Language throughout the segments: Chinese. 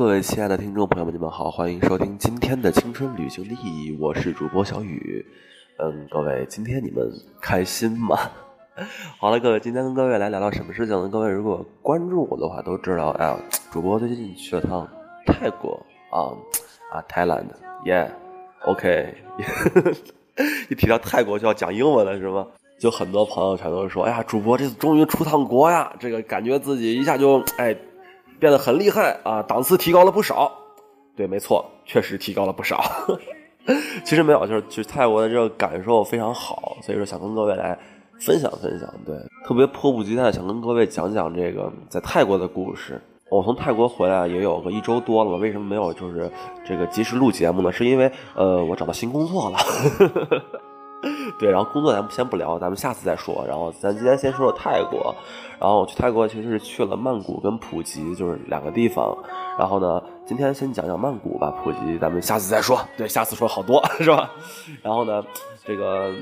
各位亲爱的听众朋友们，你们好，欢迎收听今天的青春旅行的意义，我是主播小雨。嗯，各位，今天你们开心吗？好了，各位，今天跟各位来聊聊什么事情呢？各位如果关注我的话，都知道，哎，主播最近去了趟泰国啊啊，Thailand，Yeah，OK，一提到泰国就要讲英文了是吗？就很多朋友全都说，哎呀，主播这次终于出趟国呀，这个感觉自己一下就哎变得很厉害啊，档次提高了不少。对，没错，确实提高了不少。其实没有，就是去泰国的这个感受非常好，所以说想跟各位来。分享分享，对，特别迫不及待想跟各位讲讲这个在泰国的故事。我从泰国回来也有个一周多了，为什么没有就是这个及时录节目呢？是因为呃，我找到新工作了。对，然后工作咱们先不聊，咱们下次再说。然后咱今天先说说泰国。然后我去泰国其实是去了曼谷跟普吉，就是两个地方。然后呢，今天先讲讲曼谷吧，普吉咱们下次再说。对，下次说好多 是吧？然后呢，这个。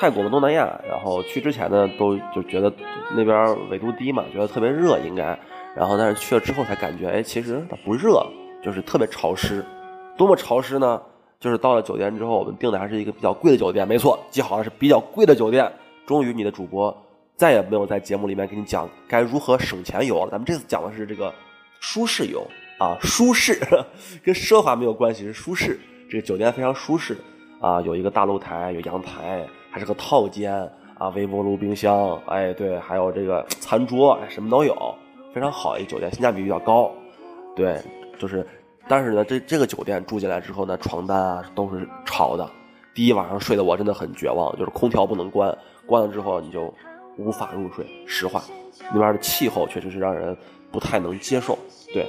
泰国的东南亚，然后去之前呢，都就觉得那边纬度低嘛，觉得特别热应该，然后但是去了之后才感觉，哎，其实它不热，就是特别潮湿，多么潮湿呢？就是到了酒店之后，我们订的还是一个比较贵的酒店，没错，记好了是比较贵的酒店。终于，你的主播再也没有在节目里面给你讲该如何省钱游了，咱们这次讲的是这个舒适游啊，舒适 跟奢华没有关系，是舒适。这个酒店非常舒适啊，有一个大露台，有阳台。还是个套间啊，微波炉、冰箱，哎，对，还有这个餐桌，哎，什么都有，非常好一酒店，性价比比较高。对，就是，但是呢，这这个酒店住进来之后呢，床单啊都是潮的。第一晚上睡的我真的很绝望，就是空调不能关，关了之后你就无法入睡。实话，那边的气候确实是让人不太能接受。对，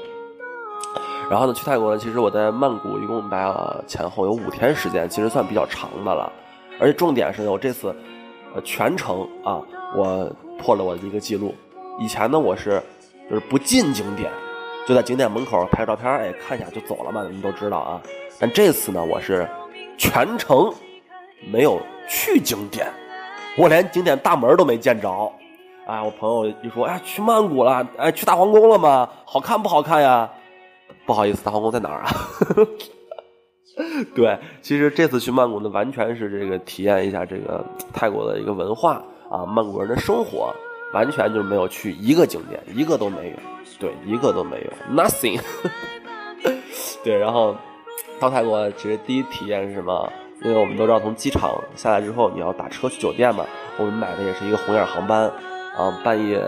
然后呢，去泰国呢，其实我在曼谷一共待了前后有五天时间，其实算比较长的了。而且重点是，我这次，呃，全程啊，我破了我的一个记录。以前呢，我是就是不进景点，就在景点门口拍照片，哎，看一下就走了嘛，你们都知道啊。但这次呢，我是全程没有去景点，我连景点大门都没见着。哎，我朋友一说，哎，去曼谷了，哎，去大皇宫了吗？好看不好看呀？不好意思，大皇宫在哪儿啊？对，其实这次去曼谷呢，完全是这个体验一下这个泰国的一个文化啊，曼谷人的生活，完全就没有去一个景点，一个都没有，对，一个都没有，nothing。对，然后到泰国其实第一体验是什么？因为我们都知道从机场下来之后你要打车去酒店嘛，我们买的也是一个红眼航班，啊，半夜。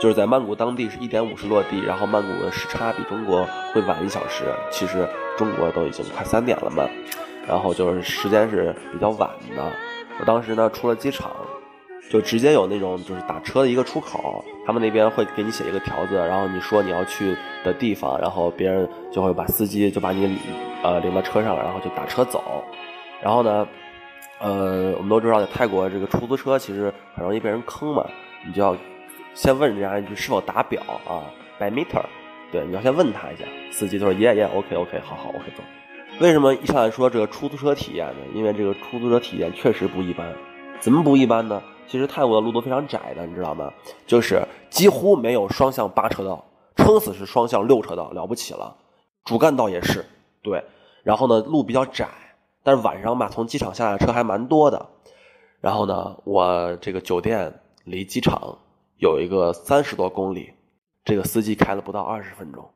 就是在曼谷当地是一点五十落地，然后曼谷的时差比中国会晚一小时。其实中国都已经快三点了嘛，然后就是时间是比较晚的。我当时呢出了机场，就直接有那种就是打车的一个出口，他们那边会给你写一个条子，然后你说你要去的地方，然后别人就会把司机就把你呃领到车上，然后就打车走。然后呢，呃，我们都知道在泰国这个出租车其实很容易被人坑嘛，你就要。先问人家一句是否打表啊？by meter，对，你要先问他一下。司机就说耶耶，OK OK，好好 OK 走。为什么一上来说这个出租车体验呢？因为这个出租车体验确实不一般。怎么不一般呢？其实泰国的路都非常窄的，你知道吗？就是几乎没有双向八车道，撑死是双向六车道，了不起了。主干道也是，对。然后呢，路比较窄，但是晚上吧，从机场下来车还蛮多的。然后呢，我这个酒店离机场。有一个三十多公里，这个司机开了不到二十分钟，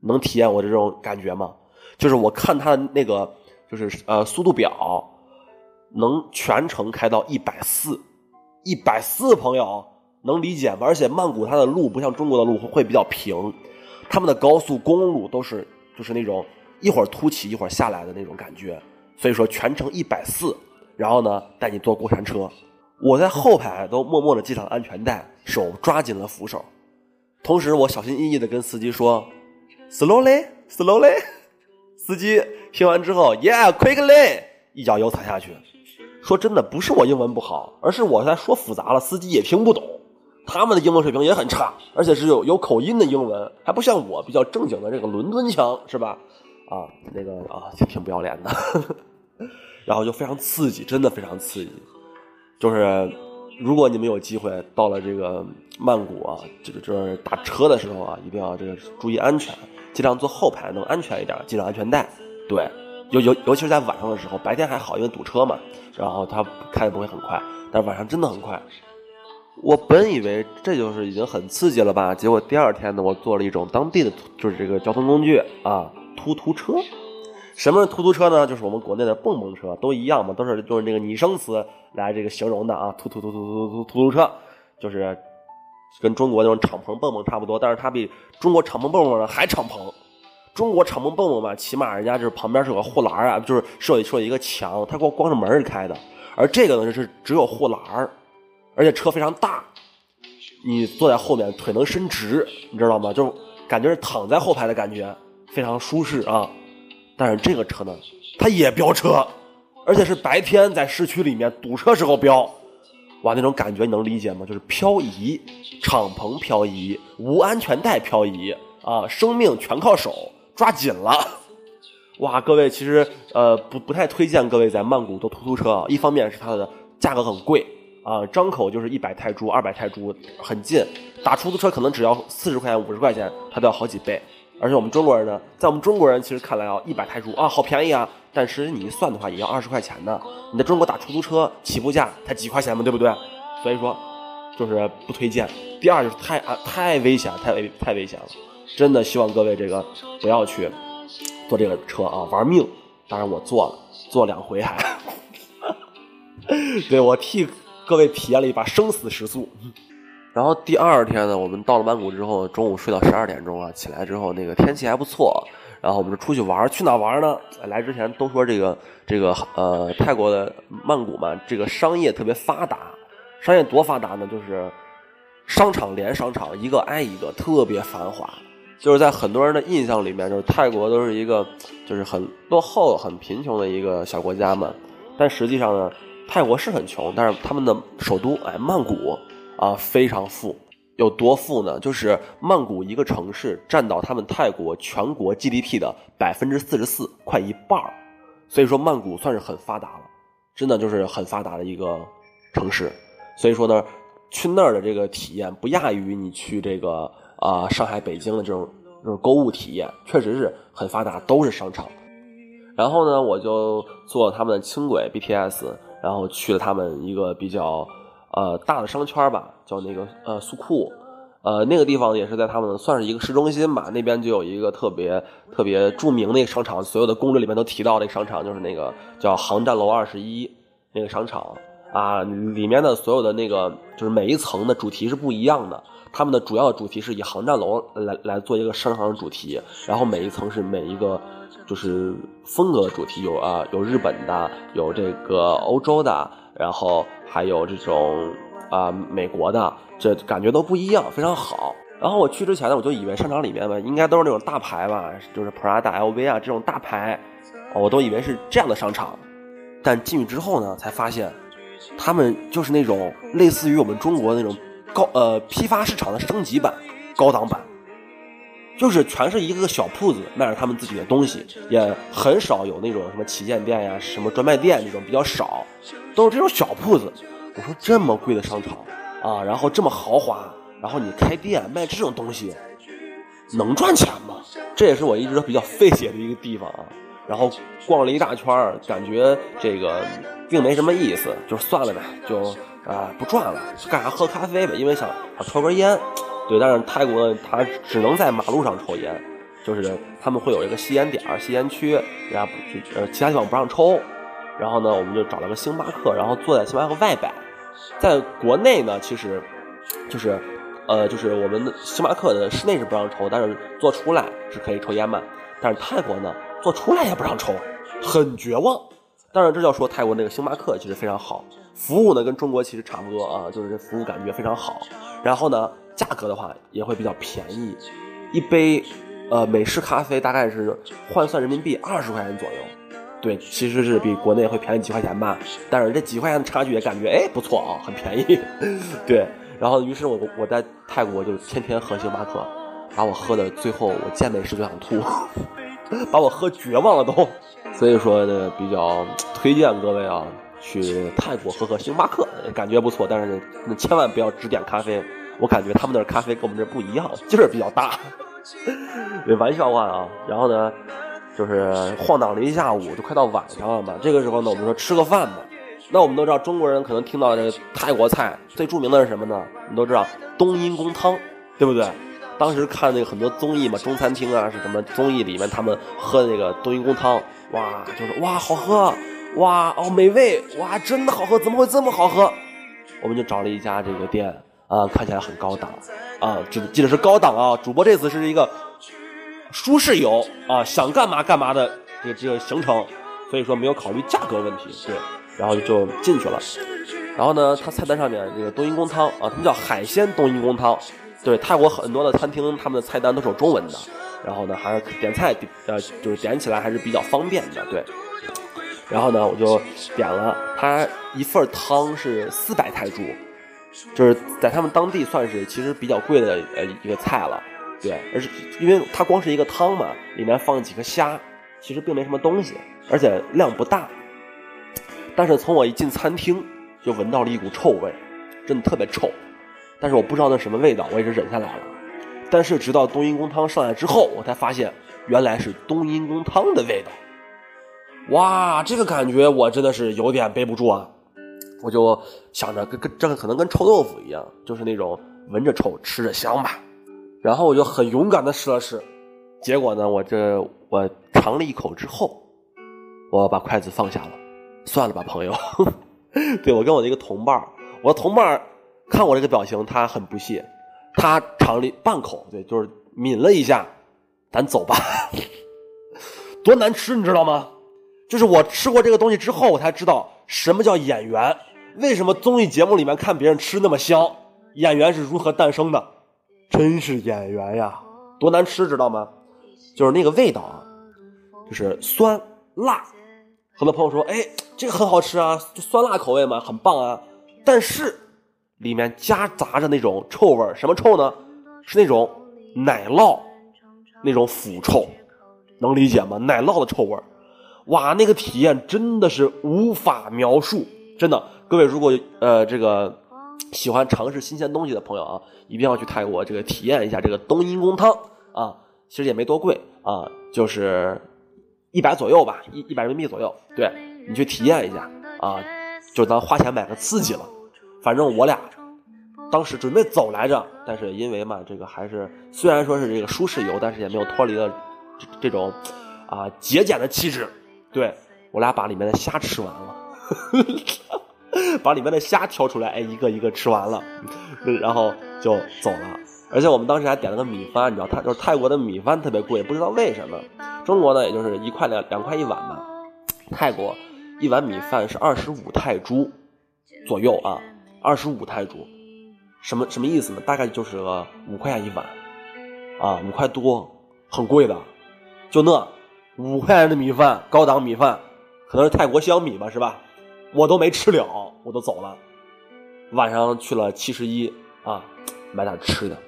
能体验我这种感觉吗？就是我看他那个，就是呃速度表，能全程开到一百四，一百四，朋友能理解吗？而且曼谷它的路不像中国的路会比较平，他们的高速公路都是就是那种一会儿凸起一会儿下来的那种感觉，所以说全程一百四，然后呢带你坐过山车。我在后排都默默的系上安全带，手抓紧了扶手，同时我小心翼翼的跟司机说：“slowly，slowly。”司机听完之后，“yeah，quickly”，一脚油踩下去。说真的，不是我英文不好，而是我在说复杂了，司机也听不懂。他们的英文水平也很差，而且是有有口音的英文，还不像我比较正经的这个伦敦腔，是吧？啊，那个啊，挺不要脸的。然后就非常刺激，真的非常刺激。就是如果你们有机会到了这个曼谷啊，这个这打车的时候啊，一定要这个注意安全，尽量坐后排能安全一点，系上安全带。对，尤尤尤其是在晚上的时候，白天还好，因为堵车嘛，然后它开的不会很快，但是晚上真的很快。我本以为这就是已经很刺激了吧，结果第二天呢，我坐了一种当地的就是这个交通工具啊，突突车。什么是突突车呢？就是我们国内的蹦蹦车，都一样嘛，都是就是那个拟声词来这个形容的啊。突突突突突突突突车，就是跟中国那种敞篷蹦蹦差不多，但是它比中国敞篷蹦蹦呢还敞篷。中国敞篷蹦蹦嘛，起码人家就是旁边是有个护栏啊，就是设设一个墙，它光光是门是开的。而这个呢是只有护栏而且车非常大，你坐在后面腿能伸直，你知道吗？就感觉是躺在后排的感觉，非常舒适啊。但是这个车呢，它也飙车，而且是白天在市区里面堵车时候飙，哇，那种感觉你能理解吗？就是漂移，敞篷漂移，无安全带漂移啊，生命全靠手，抓紧了，哇，各位其实呃不不太推荐各位在曼谷坐突突车啊，一方面是它的价格很贵啊，张口就是一百泰铢、二百泰铢，很近，打出租车可能只要四十块钱、五十块钱，它都要好几倍。而且我们中国人呢，在我们中国人其实看来啊，一百泰铢啊，好便宜啊。但实你一算的话，也要二十块钱呢。你在中国打出租车起步价才几块钱嘛，对不对？所以说，就是不推荐。第二就是太啊太危险，太危太危险了。真的希望各位这个不要去坐这个车啊，玩命。当然我坐了，坐两回还。对我替各位体验了一把生死时速。然后第二天呢，我们到了曼谷之后，中午睡到十二点钟啊，起来之后那个天气还不错，然后我们就出去玩去哪玩呢？来之前都说这个这个呃泰国的曼谷嘛，这个商业特别发达，商业多发达呢？就是商场连商场，一个挨一个，特别繁华。就是在很多人的印象里面，就是泰国都是一个就是很落后、很贫穷的一个小国家嘛。但实际上呢，泰国是很穷，但是他们的首都哎曼谷。啊，非常富，有多富呢？就是曼谷一个城市占到他们泰国全国 GDP 的百分之四十四，快一半儿。所以说曼谷算是很发达了，真的就是很发达的一个城市。所以说呢，去那儿的这个体验不亚于你去这个啊上海、北京的这种这种购物体验，确实是很发达，都是商场。然后呢，我就坐他们的轻轨 BTS，然后去了他们一个比较。呃，大的商圈吧，叫那个呃苏库，呃那个地方也是在他们算是一个市中心吧，那边就有一个特别特别著名的一个商场，所有的攻略里面都提到那个商场，就是那个叫航站楼二十一那个商场啊，里面的所有的那个就是每一层的主题是不一样的，他们的主要主题是以航站楼来来做一个商场主题，然后每一层是每一个就是风格主题，有啊有日本的，有这个欧洲的，然后。还有这种啊，美国的，这感觉都不一样，非常好。然后我去之前呢，我就以为商场里面吧，应该都是那种大牌吧，就是 Prada、LV 啊这种大牌，我都以为是这样的商场。但进去之后呢，才发现，他们就是那种类似于我们中国那种高呃批发市场的升级版、高档版，就是全是一个个小铺子卖着他们自己的东西，也很少有那种什么旗舰店呀、什么专卖店那种比较少。都是这种小铺子，我说这么贵的商场啊，然后这么豪华，然后你开店卖这种东西，能赚钱吗？这也是我一直比较费解的一个地方啊。然后逛了一大圈感觉这个并没什么意思，就算了呗，就啊不转了，干啥喝咖啡呗，因为想想抽根烟。对，但是泰国它只能在马路上抽烟，就是他们会有一个吸烟点吸烟区，然后不呃其他地方不让抽。然后呢，我们就找了个星巴克，然后坐在星巴克外摆。在国内呢，其实，就是，呃，就是我们星巴克的室内是不让抽，但是坐出来是可以抽烟嘛。但是泰国呢，做出来也不让抽，很绝望。当然，这要说泰国那个星巴克其实非常好，服务呢跟中国其实差不多啊，就是服务感觉非常好。然后呢，价格的话也会比较便宜，一杯，呃，美式咖啡大概是换算人民币二十块钱左右。对，其实是比国内会便宜几块钱吧，但是这几块钱的差距也感觉哎不错啊，很便宜。对，然后于是我我在泰国就天天喝星巴克，把我喝的最后我见美食就想吐，把我喝绝望了都。所以说呢，比较推荐各位啊去泰国喝喝星巴克，感觉不错。但是千万不要只点咖啡，我感觉他们那咖啡跟我们这不一样，劲儿比较大。玩笑话啊，然后呢，就是晃荡了一下午，就快到晚上了嘛。这个时候呢，我们说吃个饭吧。那我们都知道，中国人可能听到这个泰国菜最著名的是什么呢？我们都知道冬阴功汤，对不对？当时看那个很多综艺嘛，中餐厅啊是什么综艺里面他们喝那个冬阴功汤，哇，就是哇好喝，哇哦美味，哇真的好喝，怎么会这么好喝？我们就找了一家这个店啊，看起来很高档啊，记记得是高档啊。主播这次是一个舒适游啊，想干嘛干嘛的这个这个行程，所以说没有考虑价格问题，对，然后就进去了。然后呢，它菜单上面这个冬阴功汤啊，他们叫海鲜冬阴功汤。对泰国很多的餐厅，他们的菜单都是有中文的，然后呢，还是点菜呃，就是点起来还是比较方便的，对。然后呢，我就点了，它一份汤是四百泰铢，就是在他们当地算是其实比较贵的呃一个菜了，对。而是因为它光是一个汤嘛，里面放几个虾，其实并没什么东西，而且量不大。但是从我一进餐厅就闻到了一股臭味，真的特别臭。但是我不知道那什么味道，我也是忍下来了。但是直到冬阴功汤上来之后，我才发现原来是冬阴功汤的味道。哇，这个感觉我真的是有点背不住啊！我就想着跟跟这个可能跟臭豆腐一样，就是那种闻着臭吃着香吧。然后我就很勇敢的试了试，结果呢，我这我尝了一口之后，我把筷子放下了。算了吧，朋友。对我跟我的一个同伴我的同伴看我这个表情，他很不屑，他尝了半口，对，就是抿了一下，咱走吧。多难吃，你知道吗？就是我吃过这个东西之后，我才知道什么叫演员。为什么综艺节目里面看别人吃那么香？演员是如何诞生的？真是演员呀！多难吃，知道吗？就是那个味道啊，就是酸辣。很多朋友说，哎，这个很好吃啊，就酸辣口味嘛，很棒啊。但是。里面夹杂着那种臭味什么臭呢？是那种奶酪，那种腐臭，能理解吗？奶酪的臭味哇，那个体验真的是无法描述，真的。各位如果呃这个喜欢尝试新鲜东西的朋友啊，一定要去泰国这个体验一下这个冬阴功汤啊，其实也没多贵啊，就是一百左右吧，一一百人民币左右，对你去体验一下啊，就当花钱买个刺激了。反正我俩当时准备走来着，但是因为嘛，这个还是虽然说是这个舒适游，但是也没有脱离了这这种啊节俭的气质。对我俩把里面的虾吃完了，把里面的虾挑出来，哎，一个一个吃完了，然后就走了。而且我们当时还点了个米饭，你知道，他就是泰国的米饭特别贵，不知道为什么。中国呢，也就是一块两两块一碗嘛，泰国一碗米饭是二十五泰铢左右啊。二十五泰铢，什么什么意思呢？大概就是个五块钱一碗，啊，五块多，很贵的。就那五块钱的米饭，高档米饭，可能是泰国香米吧，是吧？我都没吃了，我都走了。晚上去了七十一啊，买点吃的。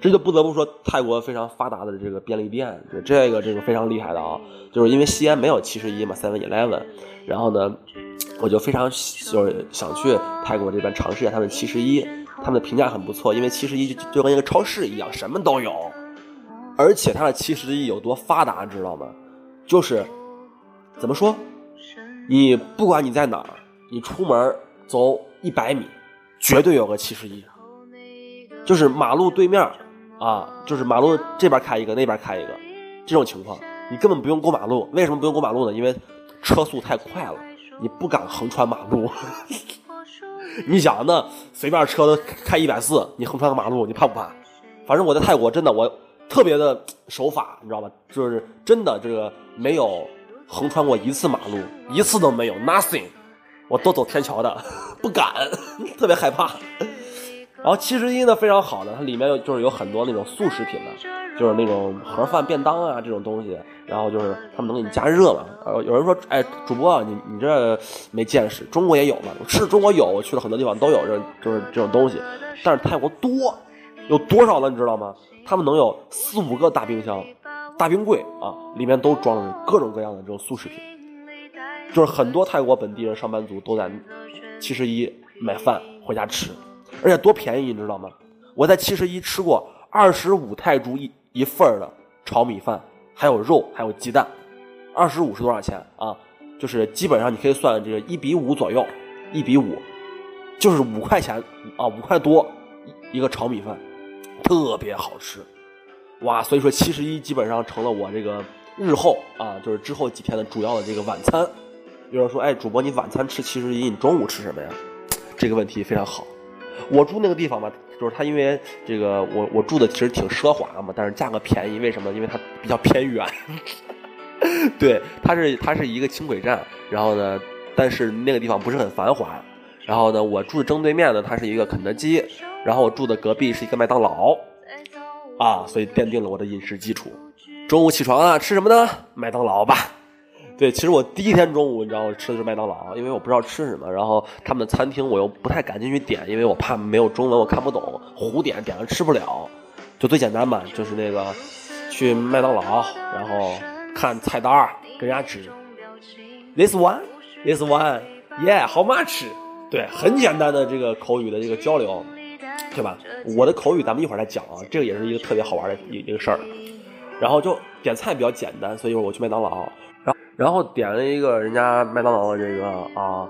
这就不得不说泰国非常发达的这个便利店，这个这个非常厉害的啊。就是因为西安没有七十一嘛，Seven Eleven，然后呢。我就非常就是想去泰国这边尝试一下他们七十一，他们的评价很不错，因为七十一就跟一个超市一样，什么都有。而且它的七十一有多发达，知道吗？就是怎么说，你不管你在哪儿，你出门走一百米，绝对有个七十一。就是马路对面啊，就是马路这边开一个，那边开一个，这种情况你根本不用过马路。为什么不用过马路呢？因为车速太快了。你不敢横穿马路，你想那随便车都开一百四，你横穿个马路，你怕不怕？反正我在泰国真的我特别的守法，你知道吧？就是真的这个没有横穿过一次马路，一次都没有，nothing，我都走天桥的，不敢，特别害怕。然后七十一呢非常好的，它里面就是有很多那种速食品的，就是那种盒饭便当啊这种东西，然后就是他们能给你加热嘛。呃，有人说，哎，主播你你这没见识，中国也有嘛？是中国有，我去了很多地方都有，这就是这种东西。但是泰国多，有多少呢？你知道吗？他们能有四五个大冰箱、大冰柜啊，里面都装着各种各样的这种速食品。就是很多泰国本地人上班族都在七十一买饭回家吃，而且多便宜，你知道吗？我在七十一吃过二十五泰铢一一份的炒米饭，还有肉，还有鸡蛋，二十五是多少钱啊？就是基本上你可以算这个一比五左右，一比五，就是五块钱啊，五块多一一个炒米饭，特别好吃，哇！所以说七十一基本上成了我这个日后啊，就是之后几天的主要的这个晚餐。有人说，哎，主播你晚餐吃七十一，你中午吃什么呀？这个问题非常好。我住那个地方吧，就是它因为这个我我住的其实挺奢华嘛，但是价格便宜，为什么？因为它比较偏远。对，它是它是一个轻轨站，然后呢，但是那个地方不是很繁华。然后呢，我住的正对面呢，它是一个肯德基，然后我住的隔壁是一个麦当劳，啊，所以奠定了我的饮食基础。中午起床啊，吃什么呢？麦当劳吧。对，其实我第一天中午，你知道我吃的是麦当劳，因为我不知道吃什么。然后他们的餐厅我又不太敢进去点，因为我怕没有中文我看不懂，胡点点了吃不了。就最简单嘛，就是那个去麦当劳，然后。看菜单跟人家指，this one，this one，yeah，how much？对，很简单的这个口语的这个交流，对吧？我的口语咱们一会儿再讲啊，这个也是一个特别好玩的一一个事儿。然后就点菜比较简单，所以我去麦当劳，然后点了一个人家麦当劳的这个啊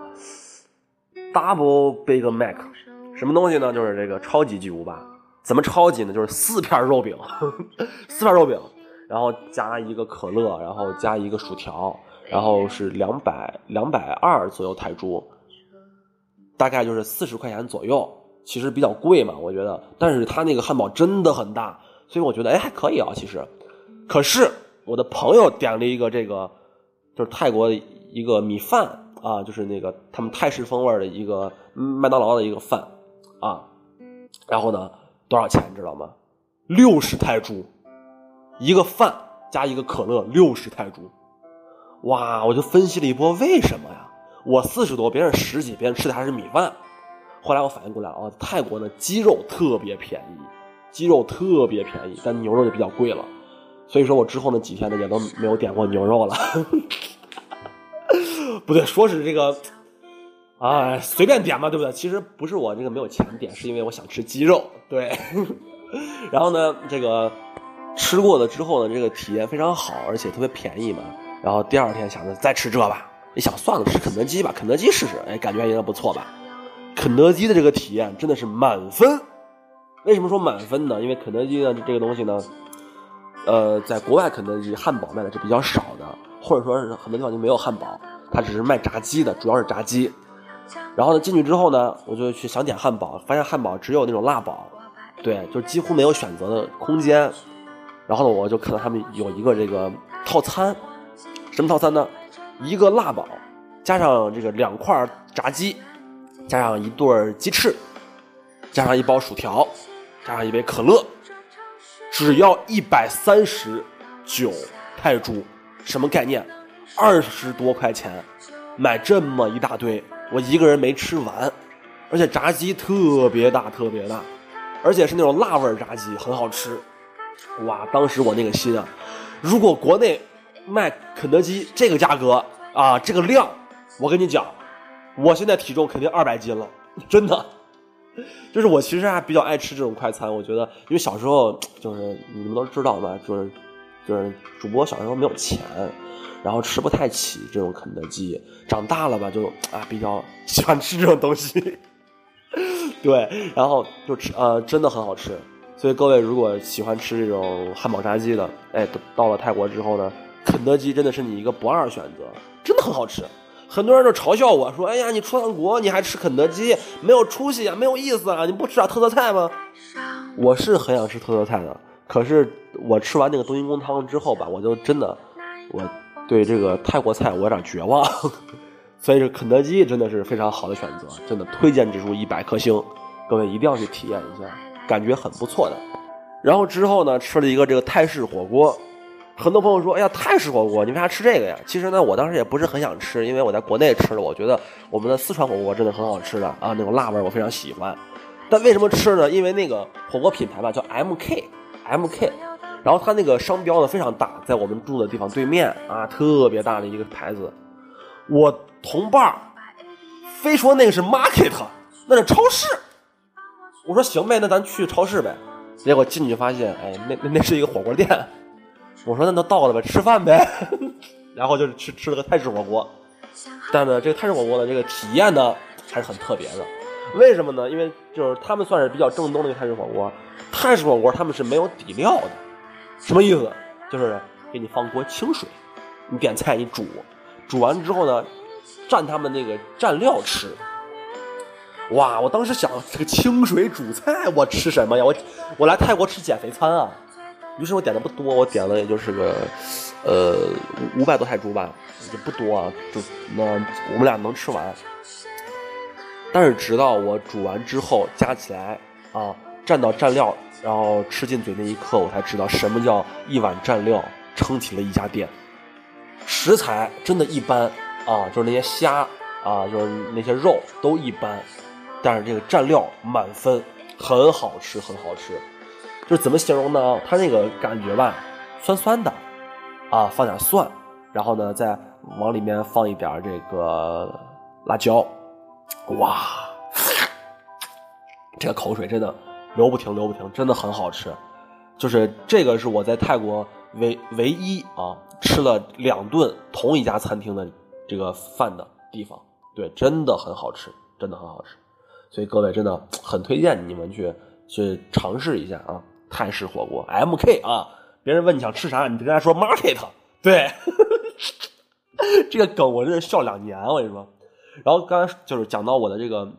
，double big mac，什么东西呢？就是这个超级巨无霸。怎么超级呢？就是四片肉饼，呵 呵四片肉饼。然后加一个可乐，然后加一个薯条，然后是两百两百二左右泰铢，大概就是四十块钱左右，其实比较贵嘛，我觉得。但是他那个汉堡真的很大，所以我觉得哎还可以啊，其实。可是我的朋友点了一个这个，就是泰国的一个米饭啊，就是那个他们泰式风味的一个麦当劳的一个饭啊，然后呢多少钱知道吗？六十泰铢。一个饭加一个可乐，六十泰铢，哇！我就分析了一波，为什么呀？我四十多，别人十几，别人吃的还是米饭。后来我反应过来啊，泰国的鸡肉特别便宜，鸡肉特别便宜，但牛肉就比较贵了。所以说我之后那几天呢，也都没有点过牛肉了。不对，说是这个，啊，随便点嘛，对不对？其实不是我这个没有钱点，是因为我想吃鸡肉。对，然后呢，这个。吃过了之后呢，这个体验非常好，而且特别便宜嘛。然后第二天想着再吃这吧，一想算了，吃肯德基吧，肯德基试试，哎，感觉应该不错吧。肯德基的这个体验真的是满分。为什么说满分呢？因为肯德基呢这个东西呢，呃，在国外肯德基汉堡卖的是比较少的，或者说是很多地方就没有汉堡，它只是卖炸鸡的，主要是炸鸡。然后呢进去之后呢，我就去想点汉堡，发现汉堡只有那种辣堡，对，就几乎没有选择的空间。然后呢，我就看到他们有一个这个套餐，什么套餐呢？一个辣堡，加上这个两块炸鸡，加上一对鸡翅，加上一包薯条，加上一杯可乐，只要一百三十九泰铢，什么概念？二十多块钱买这么一大堆，我一个人没吃完，而且炸鸡特别大，特别大，而且是那种辣味炸鸡，很好吃。哇！当时我那个心啊，如果国内卖肯德基这个价格啊，这个量，我跟你讲，我现在体重肯定二百斤了，真的。就是我其实还比较爱吃这种快餐，我觉得，因为小时候就是你们都知道嘛，就是就是主播小时候没有钱，然后吃不太起这种肯德基，长大了吧就啊比较喜欢吃这种东西，对，然后就吃呃真的很好吃。所以各位如果喜欢吃这种汉堡炸鸡的，哎，到了泰国之后呢，肯德基真的是你一个不二选择，真的很好吃。很多人都嘲笑我说：“哎呀，你出趟国你还吃肯德基，没有出息啊，没有意思啊，你不吃点特色菜吗？”我是很想吃特色菜的，可是我吃完那个冬阴功汤之后吧，我就真的，我对这个泰国菜我有点绝望。所以这肯德基真的是非常好的选择，真的推荐指数一百颗星，各位一定要去体验一下。感觉很不错的，然后之后呢，吃了一个这个泰式火锅，很多朋友说，哎呀，泰式火锅，你为啥吃这个呀？其实呢，我当时也不是很想吃，因为我在国内吃了，我觉得我们的四川火锅真的很好吃的啊，那种辣味我非常喜欢。但为什么吃呢？因为那个火锅品牌吧叫 M K M K，然后它那个商标呢非常大，在我们住的地方对面啊，特别大的一个牌子。我同伴非说那个是 market，那是超市。我说行呗，那咱去超市呗。结果进去发现，哎，那那那是一个火锅店。我说那都到了呗，吃饭呗。然后就吃吃了个泰式火锅。但呢，这个泰式火锅的这个体验呢，还是很特别的。为什么呢？因为就是他们算是比较正宗的一个泰式火锅。泰式火锅他们是没有底料的，什么意思？就是给你放锅清水，你点菜你煮，煮完之后呢，蘸他们那个蘸料吃。哇！我当时想，这个清水煮菜，我吃什么呀？我我来泰国吃减肥餐啊！于是我点的不多，我点了也就是个，呃，五百多泰铢吧，也不多啊，就那我们俩能吃完。但是直到我煮完之后，加起来啊，蘸到蘸料，然后吃进嘴那一刻，我才知道什么叫一碗蘸料撑起了一家店。食材真的一般啊，就是那些虾啊，就是那些肉都一般。但是这个蘸料满分，很好吃，很好吃。就怎么形容呢？它那个感觉吧，酸酸的，啊，放点蒜，然后呢，再往里面放一点这个辣椒，哇，这个口水真的流不停，流不停，真的很好吃。就是这个是我在泰国唯唯一啊吃了两顿同一家餐厅的这个饭的地方，对，真的很好吃，真的很好吃。所以各位真的很推荐你们去去尝试一下啊，泰式火锅 M K 啊，别人问你想吃啥，你就跟他说 Market，对，这个梗我真是笑两年，我跟你说。然后刚才就是讲到我的这个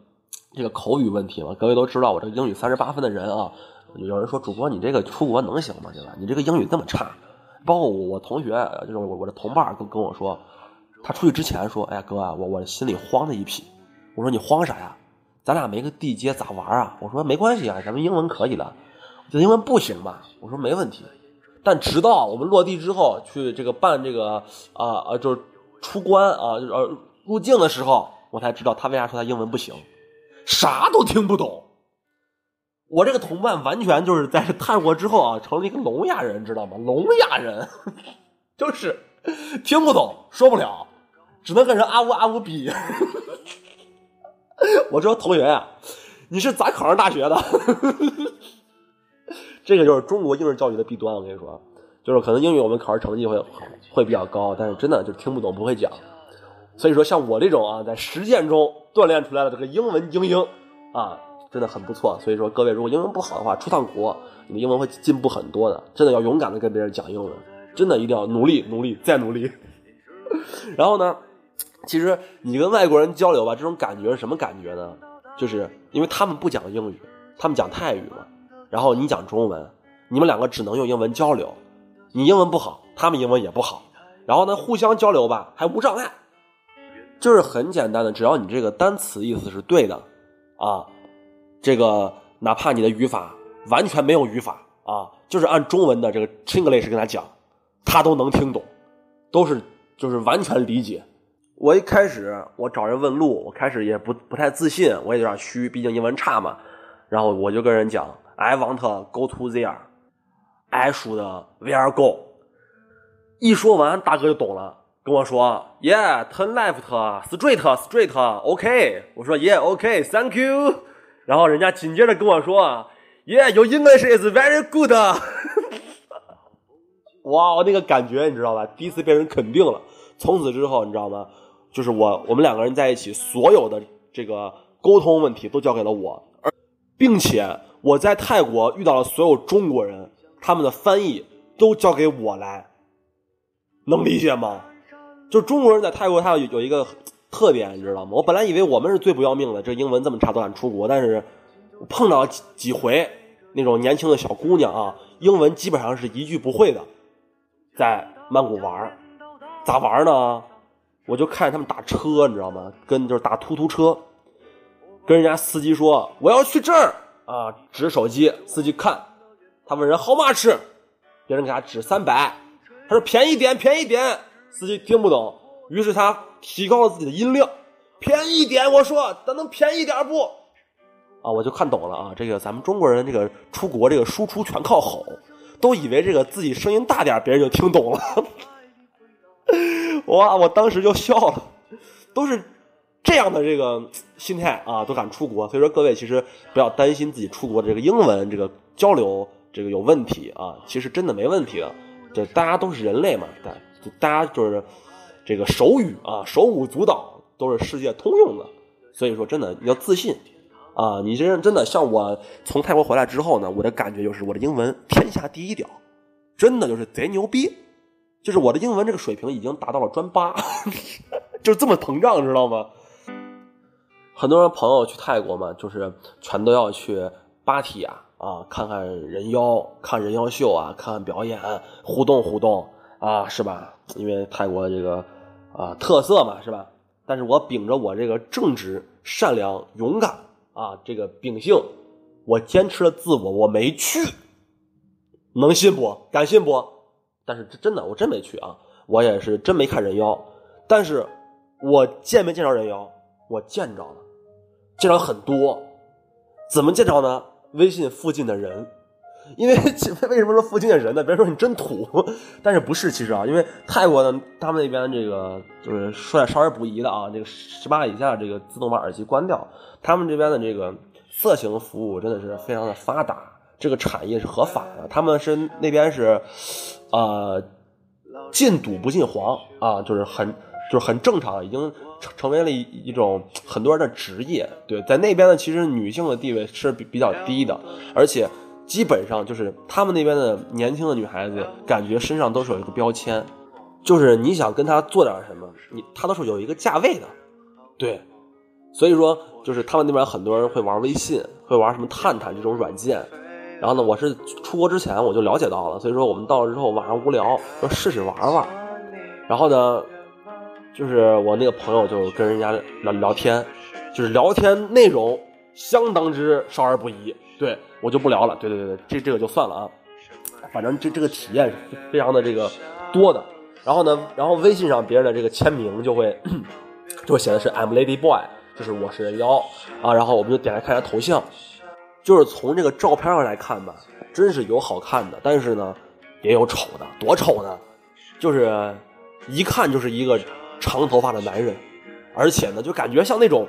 这个口语问题嘛，各位都知道我这个英语三十八分的人啊，有人说主播你这个出国能行吗？对吧？你这个英语这么差，包括我我同学就是我我的同伴跟跟我说，他出去之前说，哎呀哥啊，我我心里慌的一批。我说你慌啥呀？咱俩没个地接咋玩啊？我说没关系啊，咱们英文可以了。这英文不行吧？我说没问题。但直到我们落地之后去这个办这个啊啊，就是出关啊，就是呃入境的时候，我才知道他为啥说他英文不行，啥都听不懂。我这个同伴完全就是在泰国之后啊，成了一个聋哑人，知道吗？聋哑人，就是听不懂，说不了，只能跟人啊呜啊呜比。我说同学呀，你是咋考上大学的？这个就是中国应试教育的弊端。我跟你说，就是可能英语我们考试成绩会会比较高，但是真的就听不懂不会讲。所以说像我这种啊，在实践中锻炼出来的这个英文精英啊，真的很不错。所以说各位如果英文不好的话，出趟国你的英文会进步很多的。真的要勇敢的跟别人讲英文，真的一定要努力努力再努力。然后呢？其实你跟外国人交流吧，这种感觉是什么感觉呢？就是因为他们不讲英语，他们讲泰语嘛，然后你讲中文，你们两个只能用英文交流。你英文不好，他们英文也不好，然后呢，互相交流吧还无障碍，就是很简单的，只要你这个单词意思是对的啊，这个哪怕你的语法完全没有语法啊，就是按中文的这个 English 跟他讲，他都能听懂，都是就是完全理解。我一开始我找人问路，我开始也不不太自信，我也有点虚，毕竟英文差嘛。然后我就跟人讲，I want go to there，I should where go。一说完，大哥就懂了，跟我说，Yeah，turn left，straight，straight，OK。我说，Yeah，OK，Thank you。然后人家紧接着跟我说，Yeah，your English is very good。哇，那个感觉你知道吧？第一次被人肯定了。从此之后，你知道吗？就是我，我们两个人在一起，所有的这个沟通问题都交给了我，而并且我在泰国遇到了所有中国人，他们的翻译都交给我来，能理解吗？就中国人在泰国，他有有一个特点，你知道吗？我本来以为我们是最不要命的，这英文这么差都敢出国，但是碰到几几回那种年轻的小姑娘啊，英文基本上是一句不会的，在曼谷玩咋玩呢？我就看见他们打车，你知道吗？跟就是打突突车，跟人家司机说我要去这儿啊，指手机，司机看，他问人 how much，别人给他指三百，他说便宜点，便宜点，司机听不懂，于是他提高了自己的音量，便宜点，我说咱能便宜点不？啊，我就看懂了啊，这个咱们中国人这个出国这个输出全靠吼，都以为这个自己声音大点，别人就听懂了。哇！我当时就笑了，都是这样的这个心态啊，都敢出国。所以说各位其实不要担心自己出国的这个英文这个交流这个有问题啊，其实真的没问题的。这大家都是人类嘛，大大家就是这个手语啊，手舞足蹈都是世界通用的。所以说真的你要自信啊，你这人真的像我从泰国回来之后呢，我的感觉就是我的英文天下第一屌，真的就是贼牛逼。就是我的英文这个水平已经达到了专八，就这么膨胀，知道吗？很多人朋友去泰国嘛，就是全都要去芭提雅啊，看看人妖，看人妖秀啊，看看表演，互动互动啊，是吧？因为泰国这个啊特色嘛，是吧？但是我秉着我这个正直、善良、勇敢啊这个秉性，我坚持了自我，我没去，能信不？敢信不？但是真的，我真没去啊！我也是真没看人妖，但是我见没见着人妖？我见着了，见着很多。怎么见着呢？微信附近的人，因为为什么说附近的人呢？别人说你真土，但是不是？其实啊，因为泰国呢，他们那边这个就是说点少儿不宜的啊，这个十八以下这个自动把耳机关掉。他们这边的这个色情服务真的是非常的发达。这个产业是合法的，他们是那边是，呃，禁赌不禁黄啊，就是很就是很正常，已经成成为了一一种很多人的职业。对，在那边呢，其实女性的地位是比比较低的，而且基本上就是他们那边的年轻的女孩子，感觉身上都是有一个标签，就是你想跟她做点什么，你她都是有一个价位的，对，所以说就是他们那边很多人会玩微信，会玩什么探探这种软件。然后呢，我是出国之前我就了解到了，所以说我们到了之后晚上无聊，说试试玩玩。然后呢，就是我那个朋友就跟人家聊聊天，就是聊天内容相当之少儿不宜，对我就不聊了。对对对对，这这个就算了啊。反正这这个体验是非常的这个多的。然后呢，然后微信上别人的这个签名就会就会写的是 I'm Lady Boy，就是我是人妖啊。然后我们就点开看他头像。就是从这个照片上来看吧，真是有好看的，但是呢，也有丑的。多丑呢？就是一看就是一个长头发的男人，而且呢，就感觉像那种，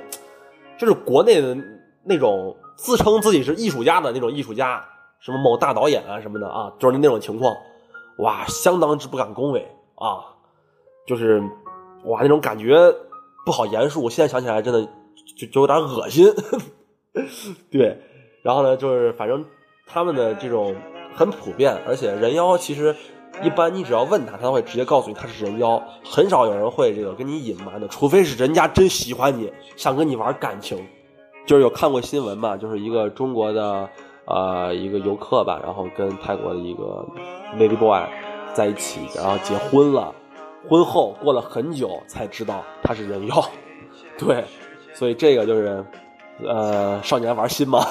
就是国内的那种自称自己是艺术家的那种艺术家，什么某大导演啊什么的啊，就是那种情况。哇，相当之不敢恭维啊，就是哇那种感觉不好言述。现在想起来真的就就有点恶心，对。然后呢，就是反正他们的这种很普遍，而且人妖其实一般你只要问他，他会直接告诉你他是人妖，很少有人会这个跟你隐瞒的，除非是人家真喜欢你，想跟你玩感情。就是有看过新闻嘛，就是一个中国的呃一个游客吧，然后跟泰国的一个 lady boy 在一起，然后结婚了，婚后过了很久才知道他是人妖，对，所以这个就是。呃，少年玩心嘛，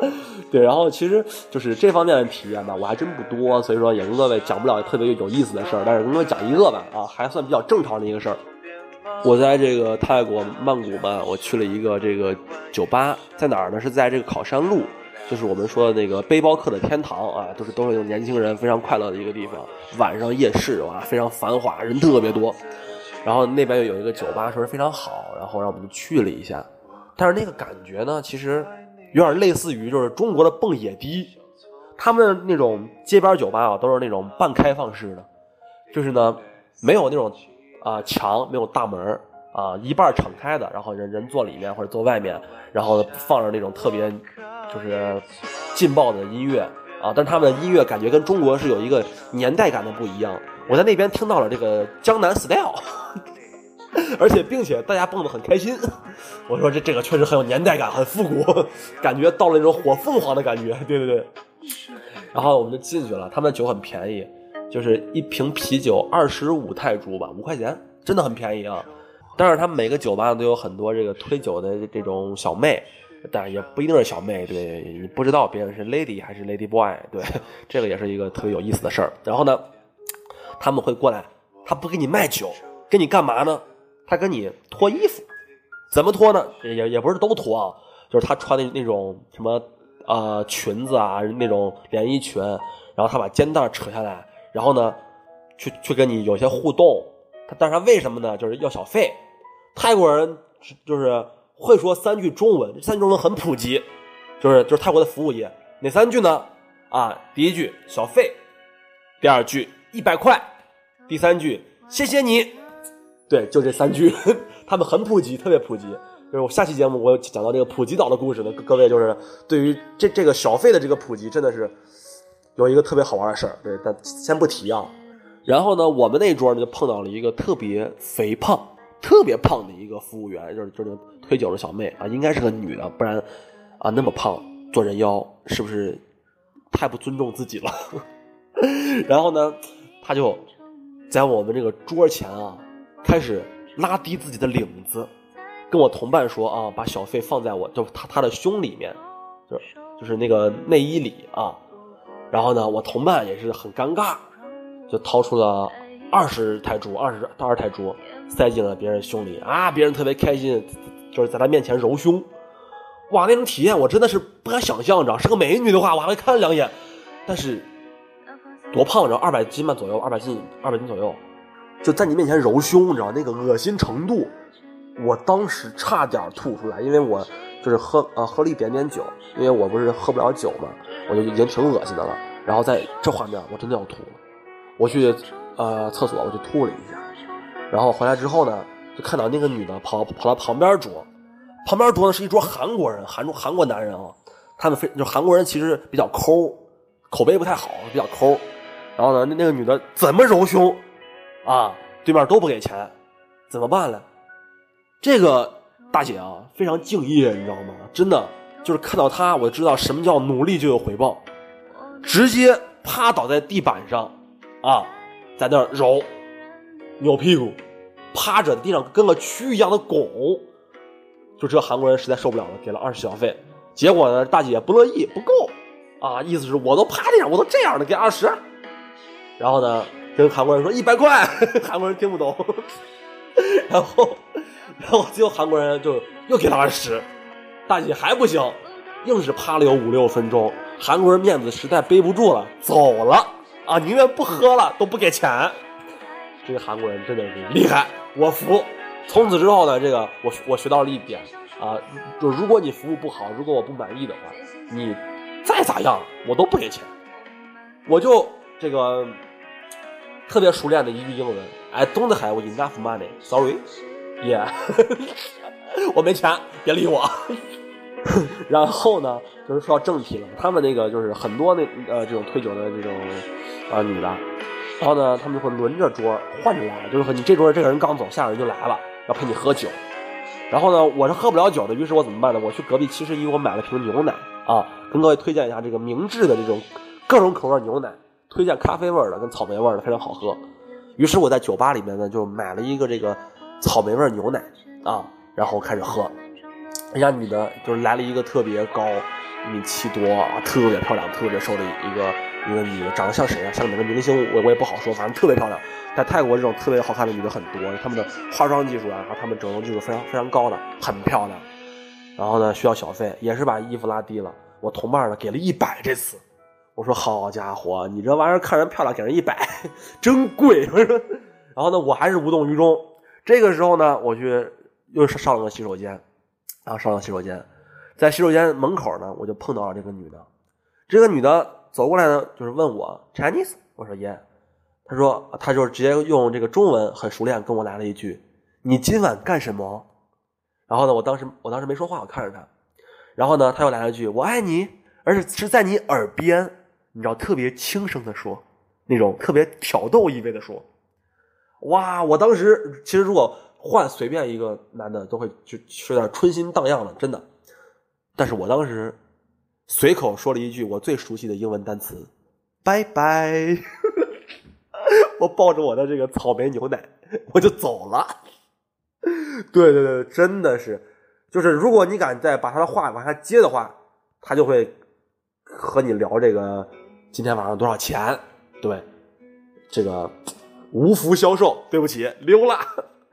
对，然后其实就是这方面的体验吧，我还真不多，所以说也跟各位讲不了特别有意思的事儿，但是跟各位讲一个吧，啊，还算比较正常的一个事儿。我在这个泰国曼谷嘛，我去了一个这个酒吧，在哪儿呢？是在这个考山路，就是我们说的那个背包客的天堂啊，都是都是有年轻人非常快乐的一个地方。晚上夜市哇，非常繁华，人特别多。然后那边又有一个酒吧，说是非常好，然后让我们去了一下。但是那个感觉呢，其实有点类似于就是中国的蹦野迪，他们那种街边酒吧啊，都是那种半开放式的，就是呢没有那种啊墙，没有大门啊，一半敞开的，然后人人坐里面或者坐外面，然后放着那种特别就是劲爆的音乐啊，但他们的音乐感觉跟中国是有一个年代感的不一样。我在那边听到了这个江南 style。而且，并且大家蹦得很开心。我说这这个确实很有年代感，很复古，感觉到了那种火凤凰的感觉。对对对。然后我们就进去了，他们的酒很便宜，就是一瓶啤酒二十五泰铢吧，五块钱，真的很便宜啊。但是他们每个酒吧都有很多这个推酒的这种小妹，但也不一定是小妹，对你不知道别人是 lady 还是 lady boy，对，这个也是一个特别有意思的事儿。然后呢，他们会过来，他不给你卖酒，给你干嘛呢？他跟你脱衣服，怎么脱呢？也也不是都脱啊，就是他穿的那种什么啊裙子啊，那种连衣裙，然后他把肩带扯下来，然后呢，去去跟你有些互动。他但是他为什么呢？就是要小费，泰国人就是会说三句中文，这三句中文很普及，就是就是泰国的服务业哪三句呢？啊，第一句小费，第二句一百块，第三句谢谢你。对，就这三句，他们很普及，特别普及。就是我下期节目我讲到这个普吉岛的故事呢，各位就是对于这这个小费的这个普及，真的是有一个特别好玩的事儿。对，但先不提啊。然后呢，我们那桌呢就碰到了一个特别肥胖、特别胖的一个服务员，就是就是推酒的小妹啊，应该是个女的，不然啊那么胖做人妖是不是太不尊重自己了？然后呢，他就在我们这个桌前啊，开始拉低自己的领子，跟我同伴说啊，把小费放在我就他他的胸里面，就是就是那个内衣里啊。然后呢，我同伴也是很尴尬。就掏出了二十泰铢，二十到二十泰铢，塞进了别人胸里啊！别人特别开心，就是在他面前揉胸，哇，那种体验我真的是不敢想象，你知道，是个美女的话，我还会看两眼。但是多胖，然后，二百斤吧左右，二百斤，二百斤左右，就在你面前揉胸，你知道那个恶心程度，我当时差点吐出来，因为我就是喝呃喝了一点点酒，因为我不是喝不了酒嘛，我就已经挺恶心的了。然后在这画面，我真的要吐了。我去，呃，厕所，我就吐了一下，然后回来之后呢，就看到那个女的跑跑到旁边桌，旁边桌呢是一桌韩国人，韩韩国男人啊，他们非就韩国人其实比较抠，口碑不太好，比较抠，然后呢，那那个女的怎么揉胸，啊，对面都不给钱，怎么办呢？这个大姐啊，非常敬业，你知道吗？真的就是看到她，我就知道什么叫努力就有回报，直接趴倒在地板上。啊，在那揉，扭屁股，趴着地上跟个蛆一样的拱，就这韩国人实在受不了了，给了二十小费。结果呢，大姐不乐意，不够啊，意思是我都趴地上，我都这样了，给二十。然后呢，跟韩国人说一百块，韩国人听不懂。然后，然后最后韩国人就又给了二十，大姐还不行，硬是趴了有五六分钟。韩国人面子实在背不住了，走了。啊，宁愿不喝了都不给钱，这个韩国人真的是厉害，我服。从此之后呢，这个我我学到了一点啊，就如果你服务不好，如果我不满意的话，你再咋样我都不给钱。我就这个特别熟练的一句英文，I don't have enough money，sorry，yeah，我没钱，别理我。然后呢，就是说到正题了，他们那个就是很多那呃这种推酒的这种。啊，女的，然后呢，他们就会轮着桌换着来，就是说你这桌这个人刚走，下个人就来了，要陪你喝酒。然后呢，我是喝不了酒的，于是我怎么办呢？我去隔壁七十一，我买了瓶牛奶啊，跟各位推荐一下这个明治的这种各种口味牛奶，推荐咖啡味的跟草莓味的，非常好喝。于是我在酒吧里面呢，就买了一个这个草莓味牛奶啊，然后开始喝。人家女的就是来了一个特别高，一米七多啊，特别漂亮，特别瘦的一个。一个女的长得像谁啊？像哪个明星？我我也不好说，反正特别漂亮。在泰国这种特别好看的女的很多，她们的化妆技术啊，和她们整容技术非常非常高的，很漂亮。然后呢，需要小费，也是把衣服拉低了。我同伴呢给了一百，这次我说好家伙，你这玩意儿看人漂亮给人一百，真贵。然后呢，我还是无动于衷。这个时候呢，我去又上了个洗手间，然后上了洗手间，在洗手间门口呢，我就碰到了这个女的，这个女的。走过来呢，就是问我 Chinese，我说 Yeah，他说他就直接用这个中文很熟练跟我来了一句，你今晚干什么？然后呢，我当时我当时没说话，我看着他，然后呢，他又来了一句我爱你，而且是在你耳边，你知道特别轻声的说，那种特别挑逗意味的说，哇，我当时其实如果换随便一个男的都会就有点春心荡漾了，真的，但是我当时。随口说了一句我最熟悉的英文单词，拜拜。我抱着我的这个草莓牛奶，我就走了。对对对，真的是，就是如果你敢再把他的话往下接的话，他就会和你聊这个今天晚上多少钱。对，这个无福消受，对不起，溜了。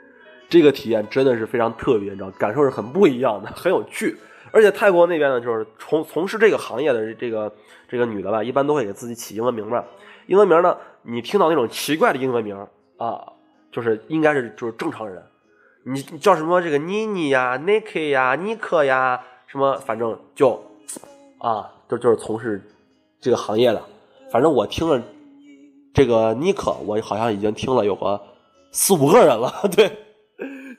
这个体验真的是非常特别，你知道，感受是很不一样的，很有趣。而且泰国那边呢，就是从从事这个行业的这个这个女的吧，一般都会给自己起英文名吧。英文名呢，你听到那种奇怪的英文名啊，就是应该是就是正常人。你叫什么这个妮妮呀、Nike 呀、尼克呀，什么反正就啊，就就是从事这个行业的。反正我听了这个尼克，我好像已经听了有个四五个人了，对，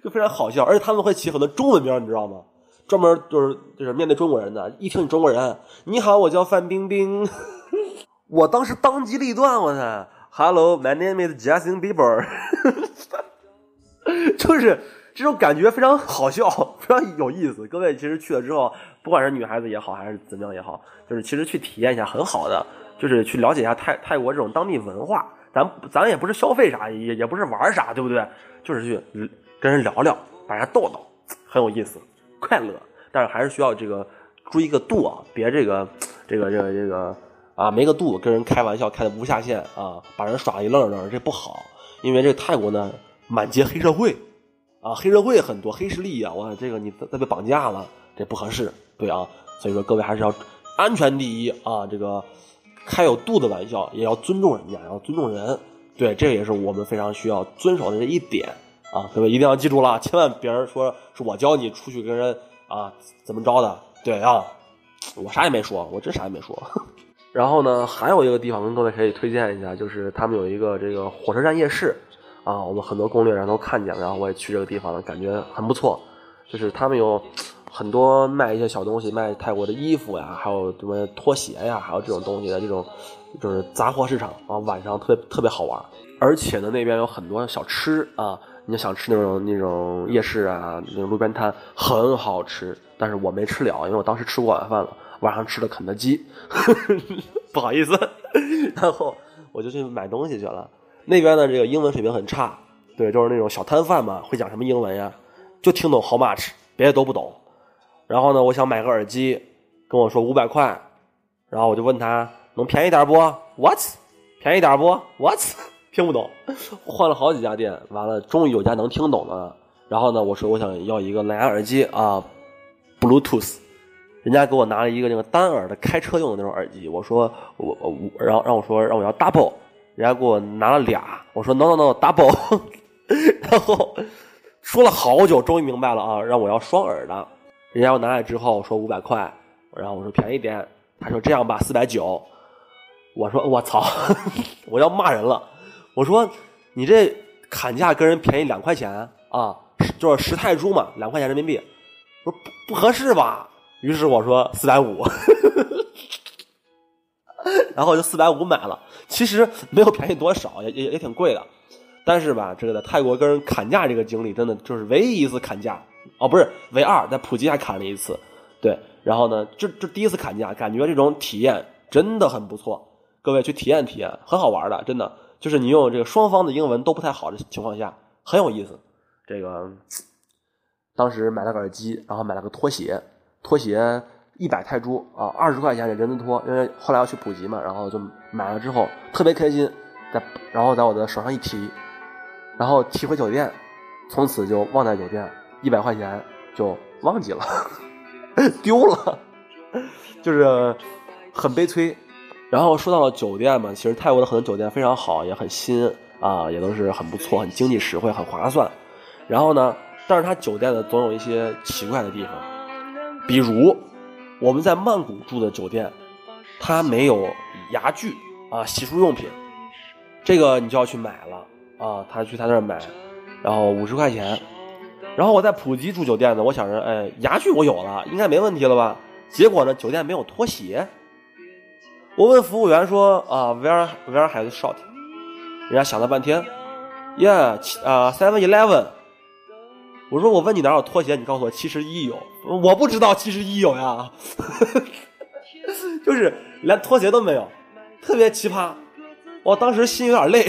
就非常好笑，而且他们会起很多中文名，你知道吗？专门就是就是面对中国人的，一听你中国人，你好，我叫范冰冰，我当时当机立断，我操，Hello，my name is Justin Bieber，就是这种感觉非常好笑，非常有意思。各位其实去了之后，不管是女孩子也好，还是怎么样也好，就是其实去体验一下很好的，就是去了解一下泰泰国这种当地文化。咱咱也不是消费啥，也也不是玩啥，对不对？就是去跟人聊聊，把人逗逗，很有意思。快乐，但是还是需要这个注意个度啊，别这个这个这个这个啊没个度，跟人开玩笑开的无下限啊，把人耍一愣愣，这不好。因为这泰国呢满街黑社会啊，黑社会很多，黑势力啊，我这个你再被绑架了，这不合适，对啊。所以说各位还是要安全第一啊，这个开有度的玩笑也要尊重人家，要尊重人，对，这也是我们非常需要遵守的这一点。啊，各位一定要记住了，千万别人说是我教你出去跟人啊怎么着的，对啊，我啥也没说，我真啥也没说。然后呢，还有一个地方跟各位可以推荐一下，就是他们有一个这个火车站夜市啊，我们很多攻略上都看见了，然后我也去这个地方了，感觉很不错。就是他们有很多卖一些小东西，卖泰国的衣服呀，还有什么拖鞋呀，还有这种东西的这种就是杂货市场啊，晚上特别特别好玩，而且呢那边有很多小吃啊。你想吃那种那种夜市啊，那种路边摊很好吃，但是我没吃了，因为我当时吃过晚饭了，晚上吃的肯德基，不好意思，然后我就去买东西去了。那边的这个英文水平很差，对，就是那种小摊贩嘛，会讲什么英文呀？就听懂 how much，别的都不懂。然后呢，我想买个耳机，跟我说五百块，然后我就问他能便宜点不？What？便宜点不？What？听不懂，换了好几家店，完了终于有家能听懂的。然后呢，我说我想要一个蓝牙耳机啊，Bluetooth，人家给我拿了一个那个单耳的开车用的那种耳机。我说我我，然后让我说让我要 double，人家给我拿了俩。我说 no no no double，然后说了好久，终于明白了啊，让我要双耳的。人家我拿来之后说五百块，然后我说便宜点，他说这样吧四百九。我说我操，我要骂人了。我说，你这砍价跟人便宜两块钱啊，就是十泰铢嘛，两块钱人民币，我说不不合适吧？于是我说四百五，然后就四百五买了。其实没有便宜多少，也也也挺贵的。但是吧，这个在泰国跟人砍价这个经历，真的就是唯一一次砍价哦，不是唯二，在普吉还砍了一次。对，然后呢，这这第一次砍价，感觉这种体验真的很不错。各位去体验体验，很好玩的，真的。就是你用这个双方的英文都不太好的情况下，很有意思。这个当时买了个耳机，然后买了个拖鞋，拖鞋一百泰铢啊，二十块钱的人字拖。因为后来要去普吉嘛，然后就买了之后特别开心，在然后在我的手上一提，然后提回酒店，从此就忘在酒店，一百块钱就忘记了，丢了，就是很悲催。然后说到了酒店嘛，其实泰国的很多酒店非常好，也很新啊，也都是很不错，很经济实惠，很划算。然后呢，但是它酒店呢总有一些奇怪的地方，比如我们在曼谷住的酒店，它没有牙具啊，洗漱用品，这个你就要去买了啊，他去他那儿买，然后五十块钱。然后我在普吉住酒店呢，我想着，哎，牙具我有了，应该没问题了吧？结果呢，酒店没有拖鞋。我问服务员说：“啊，where where has short？” 人家想了半天，Yeah，啊，Seven Eleven。我说：“我问你哪有拖鞋？你告诉我七十一有。”我不知道七十一有呀，就是连拖鞋都没有，特别奇葩。我当时心有点累，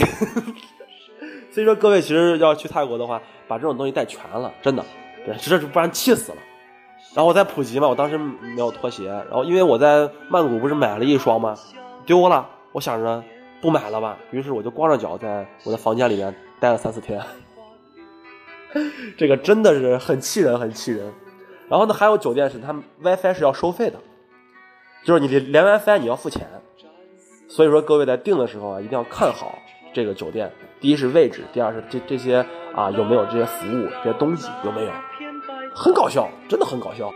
所以说各位其实要去泰国的话，把这种东西带全了，真的，这这不然气死了。然后我在普吉嘛，我当时没有拖鞋，然后因为我在曼谷不是买了一双吗？丢了，我想着不买了吧，于是我就光着脚在我的房间里面待了三四天，这个真的是很气人，很气人。然后呢，还有酒店是他们 WiFi 是要收费的，就是你连 WiFi 你要付钱，所以说各位在订的时候啊，一定要看好这个酒店，第一是位置，第二是这这些啊有没有这些服务这些东西有没有，很搞笑，真的很搞笑。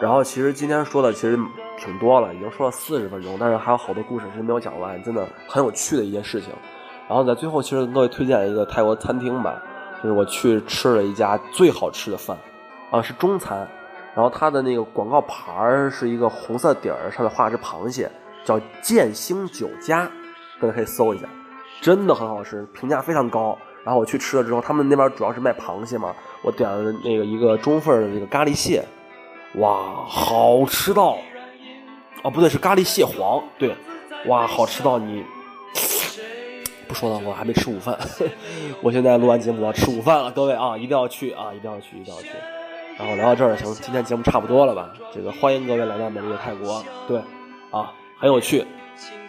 然后其实今天说的其实挺多了，已经说了四十分钟，但是还有好多故事是没有讲完，真的很有趣的一件事情。然后在最后，其实各位推荐一个泰国餐厅吧，就是我去吃了一家最好吃的饭，啊是中餐，然后它的那个广告牌儿是一个红色底儿，上面画的是螃蟹，叫建兴酒家，各位可以搜一下。真的很好吃，评价非常高。然后我去吃了之后，他们那边主要是卖螃蟹嘛，我点了那个一个中份的那个咖喱蟹，哇，好吃到，哦不对，是咖喱蟹黄，对，哇，好吃到你，不说了，我还没吃午饭，我现在录完节目我要吃午饭了，各位啊，一定要去啊，一定要去，一定要去。然后聊到这儿，行，今天节目差不多了吧？这个欢迎各位来到美丽的泰国，对，啊，很有趣。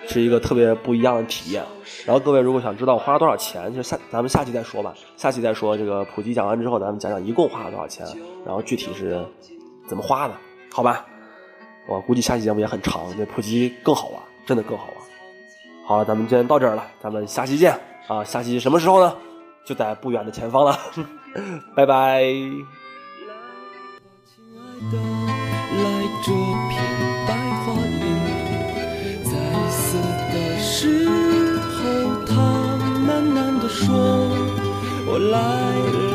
是一个特别不一样的体验。然后各位如果想知道我花了多少钱，就下咱们下期再说吧。下期再说这个普及讲完之后，咱们讲讲一共花了多少钱，然后具体是怎么花的，好吧？我估计下期节目也很长，这普及更好玩，真的更好玩。好了，咱们今天到这儿了，咱们下期见啊！下期什么时候呢？就在不远的前方了，拜拜。我来了。